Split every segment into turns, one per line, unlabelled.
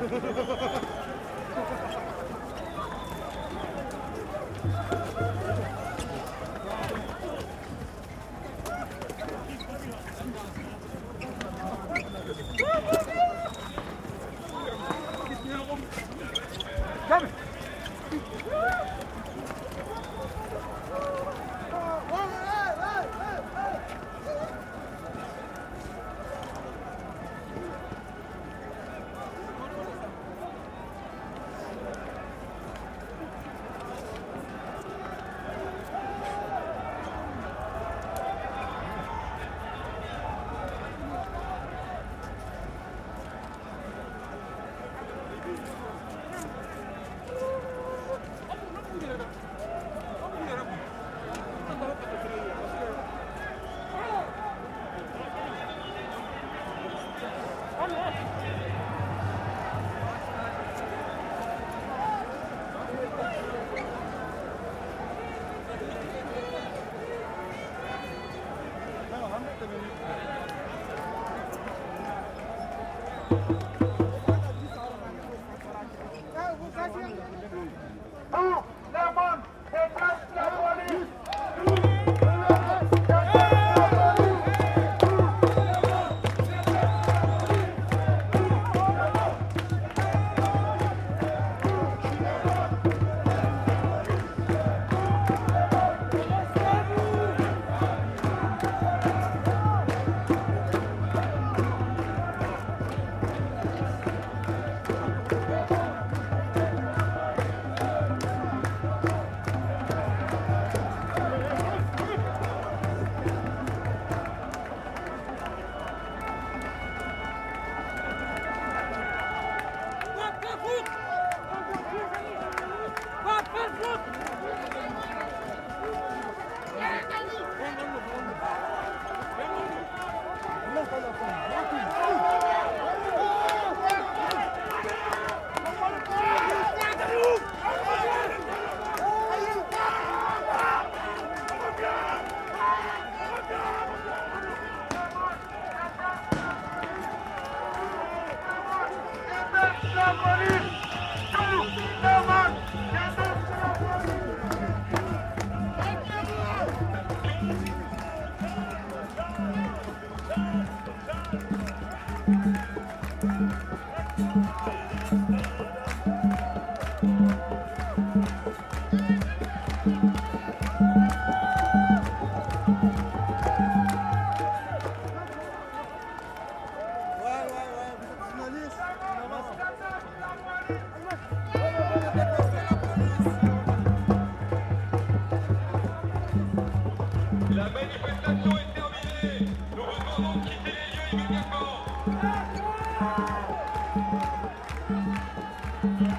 Thank you.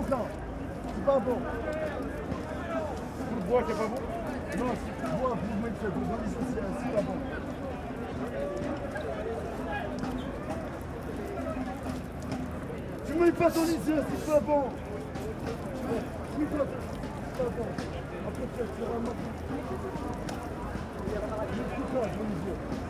Est tard. C'est pas bon. Vous bois, c'est pas bon Non, si tu bois, vous mettez vous donnez ça, c'est c'est pas bon. Tu mets pas ton lycée, c'est pas bon. Mets pas c'est pas bon. Après, tu vas faire un match. C'est quoi, mon lycée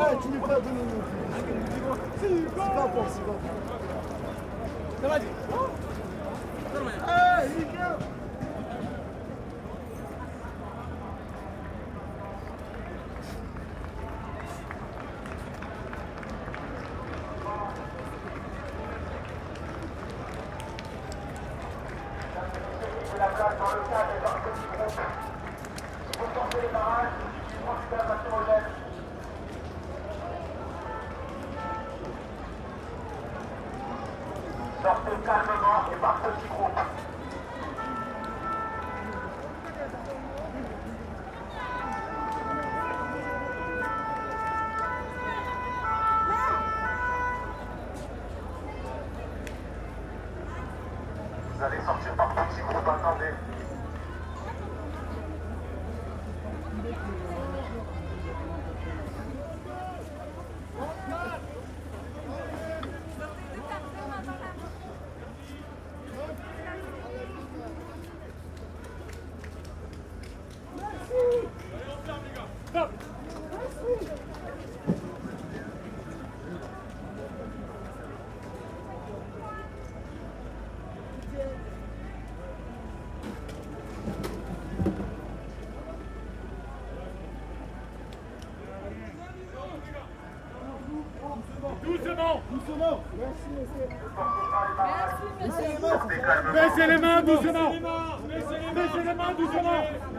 Ah, tu m'es pas donné non. C'est pas bon, c'est pas. Ça va. Ah,
allez sortir par petit groupe, attendez.
Doucement
Doucement. Merci, monsieur.
Baissez les mains doucement. Baissez les mains doucement